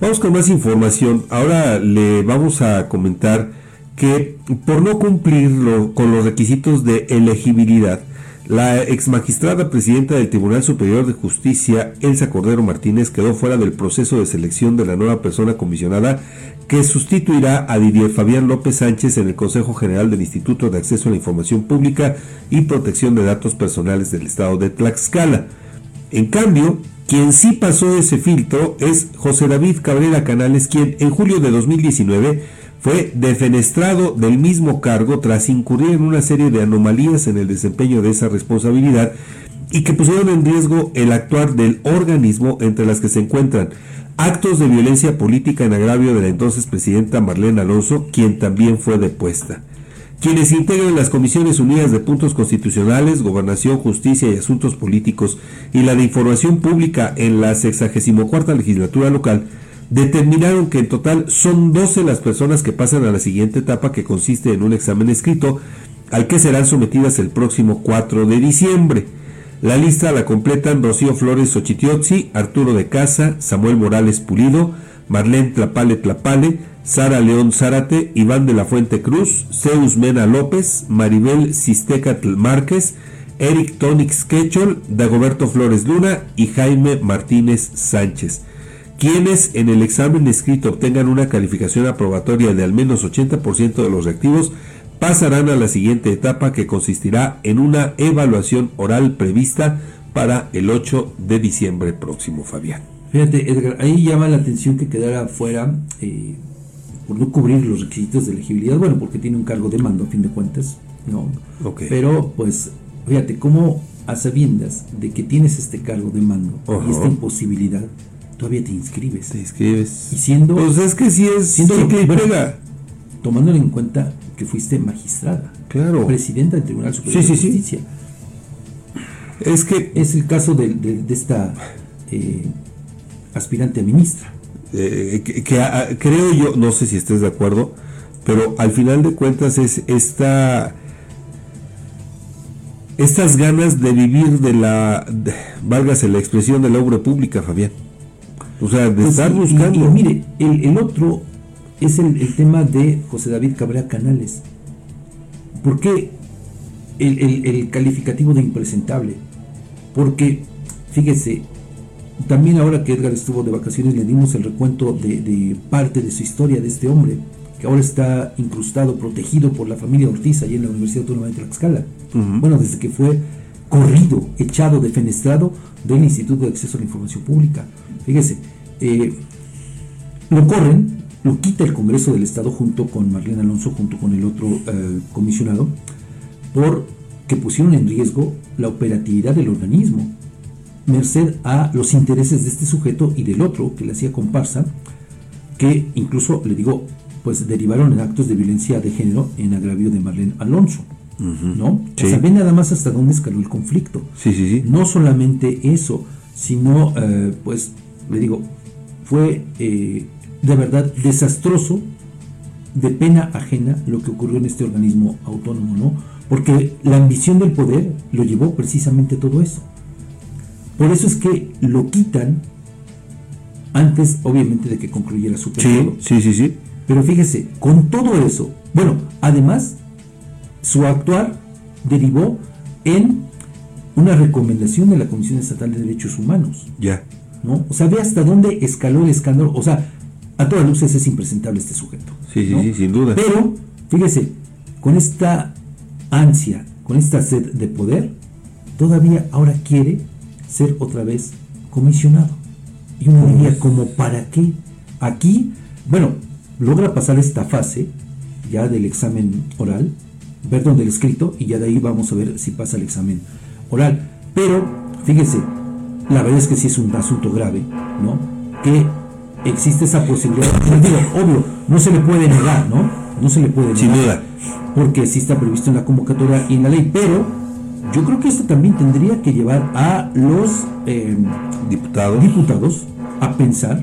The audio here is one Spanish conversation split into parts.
Vamos con más información. Ahora le vamos a comentar que por no cumplir con los requisitos de elegibilidad, la ex magistrada presidenta del Tribunal Superior de Justicia, Elsa Cordero Martínez, quedó fuera del proceso de selección de la nueva persona comisionada que sustituirá a Didier Fabián López Sánchez en el Consejo General del Instituto de Acceso a la Información Pública y Protección de Datos Personales del Estado de Tlaxcala. En cambio, quien sí pasó ese filtro es José David Cabrera Canales, quien en julio de 2019 fue defenestrado del mismo cargo tras incurrir en una serie de anomalías en el desempeño de esa responsabilidad y que pusieron en riesgo el actuar del organismo entre las que se encuentran actos de violencia política en agravio de la entonces presidenta Marlene Alonso, quien también fue depuesta. Quienes integran las Comisiones Unidas de Puntos Constitucionales, Gobernación, Justicia y Asuntos Políticos y la de Información Pública en la 64 legislatura local determinaron que en total son 12 las personas que pasan a la siguiente etapa que consiste en un examen escrito al que serán sometidas el próximo 4 de diciembre. La lista la completan Rocío Flores Xochitiotzi, Arturo de Casa, Samuel Morales Pulido, Marlene Tlapale Tlapale, Sara León Zárate, Iván de la Fuente Cruz, Zeus Mena López, Maribel Sistecatl Márquez, Eric Tonix Quechol, Dagoberto Flores Luna y Jaime Martínez Sánchez quienes en el examen escrito obtengan una calificación aprobatoria de al menos 80% de los reactivos pasarán a la siguiente etapa que consistirá en una evaluación oral prevista para el 8 de diciembre próximo, Fabián. Fíjate, Edgar, ahí llama la atención que quedara fuera eh, por no cubrir los requisitos de elegibilidad, bueno, porque tiene un cargo de mando a fin de cuentas, ¿no? Pero, pues, fíjate, cómo a sabiendas de que tienes este cargo de mando y esta imposibilidad, todavía te inscribes. Te inscribes. Y siendo. Pues es que sí es. Siendo Tomándole en cuenta que fuiste magistrada. Claro. Presidenta del Tribunal Superior de Justicia. Es que. Es el caso de, esta eh, aspirante a ministra. Eh, que, creo yo, no sé si estés de acuerdo, pero al final de cuentas es esta estas ganas de vivir de la, válgase la expresión de la obra pública, Fabián. O sea, de pues estar buscando. Y, mire, el, otro es el, tema de José David Cabrera Canales. ¿Por qué el, calificativo de impresentable? Porque, fíjese, también ahora que Edgar estuvo de vacaciones le dimos el recuento de, parte de su historia de este hombre, que ahora está incrustado, protegido por la familia Ortiz allí en la Universidad Autónoma de Tlaxcala. Bueno, desde que fue corrido, echado, defenestrado del Instituto de Acceso a la Información Pública. Fíjese, eh, lo corren, lo quita el Congreso del Estado junto con Marlene Alonso, junto con el otro eh, comisionado, porque pusieron en riesgo la operatividad del organismo, merced a los intereses de este sujeto y del otro que le hacía comparsa, que incluso, le digo, pues derivaron en actos de violencia de género en agravio de Marlene Alonso. ¿No? O sea, ve nada más hasta dónde escaló el conflicto. Sí, sí, sí. No solamente eso, sino, eh, pues, le digo, fue eh, de verdad desastroso, de pena ajena, lo que ocurrió en este organismo autónomo, ¿no? Porque la ambición del poder lo llevó precisamente todo eso. Por eso es que lo quitan antes, obviamente, de que concluyera su periodo. Sí, sí, sí, Pero fíjese, con todo eso, bueno, además, su actuar derivó en una recomendación de la Comisión Estatal de Derechos Humanos. Ya. ¿no? O sea, ve hasta dónde escaló el escándalo. O sea, a todas luces es impresentable este sujeto. Sí, sí, sí, sin duda. Pero, fíjese, con esta ansia, con esta sed de poder, todavía ahora quiere ser otra vez comisionado. Y uno diría, ¿como para qué? Aquí, bueno, logra pasar esta fase ya del examen oral, perdón, del escrito, y ya de ahí vamos a ver si pasa el examen oral. Pero, fíjese, la verdad es que sí es un asunto grave, ¿no? Que existe esa posibilidad, digo, obvio, no se le puede negar, ¿no? No se le puede negar. Sin duda. Porque sí está previsto en la convocatoria y en la ley, pero yo creo que esto también tendría que llevar a los eh, diputados. diputados a pensar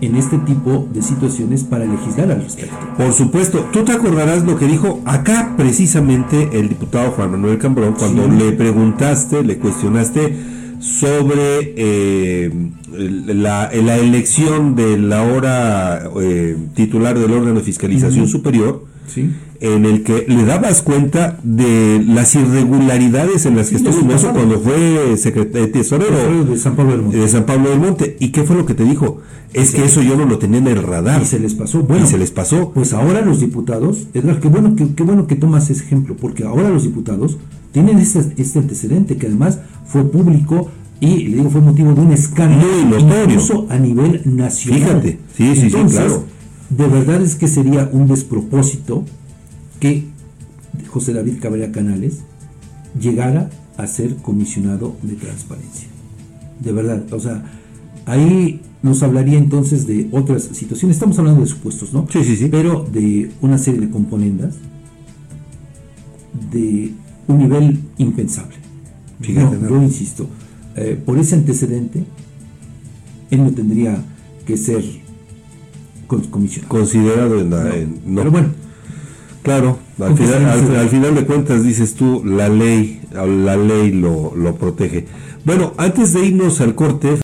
en este tipo de situaciones para legislar al respecto. Por supuesto, tú te acordarás lo que dijo acá precisamente el diputado Juan Manuel Cambrón cuando le preguntaste, le cuestionaste sobre eh, la, la, elección de la hora eh, titular del órgano de fiscalización superior, Sí. en el que le dabas cuenta de las irregularidades en las que Sí, estuvo cuando fue secretario tesorero de San Pablo del Monte. de San Pablo del Monte. ¿Y qué fue lo que te dijo? Es que eso yo no lo tenía en el radar. Y se les pasó. Bueno, Y se les pasó. Pues ahora los diputados, Edgar, qué bueno que, qué bueno que tomas ese ejemplo, porque ahora los diputados tienen este, este antecedente que además fue público y le digo fue motivo de un escándalo incluso a nivel nacional. Fíjate, sí, sí, sí, claro. De verdad es que sería un despropósito que José David Cabrera Canales llegara a ser comisionado de transparencia. De verdad, o sea, ahí nos hablaría entonces de otras situaciones. Estamos hablando de supuestos, ¿no? Sí, sí, sí. Pero de una serie de componendas de un nivel impensable. Fíjate, No, ¿no? yo insisto, eh, por ese antecedente, él no tendría que ser comisionado. Considerado en la... No. en- no. Pero bueno, Claro, al ¿Con qué final, al final de cuentas dices tú, la ley, la ley lo, lo protege. Bueno, antes de irnos al corte,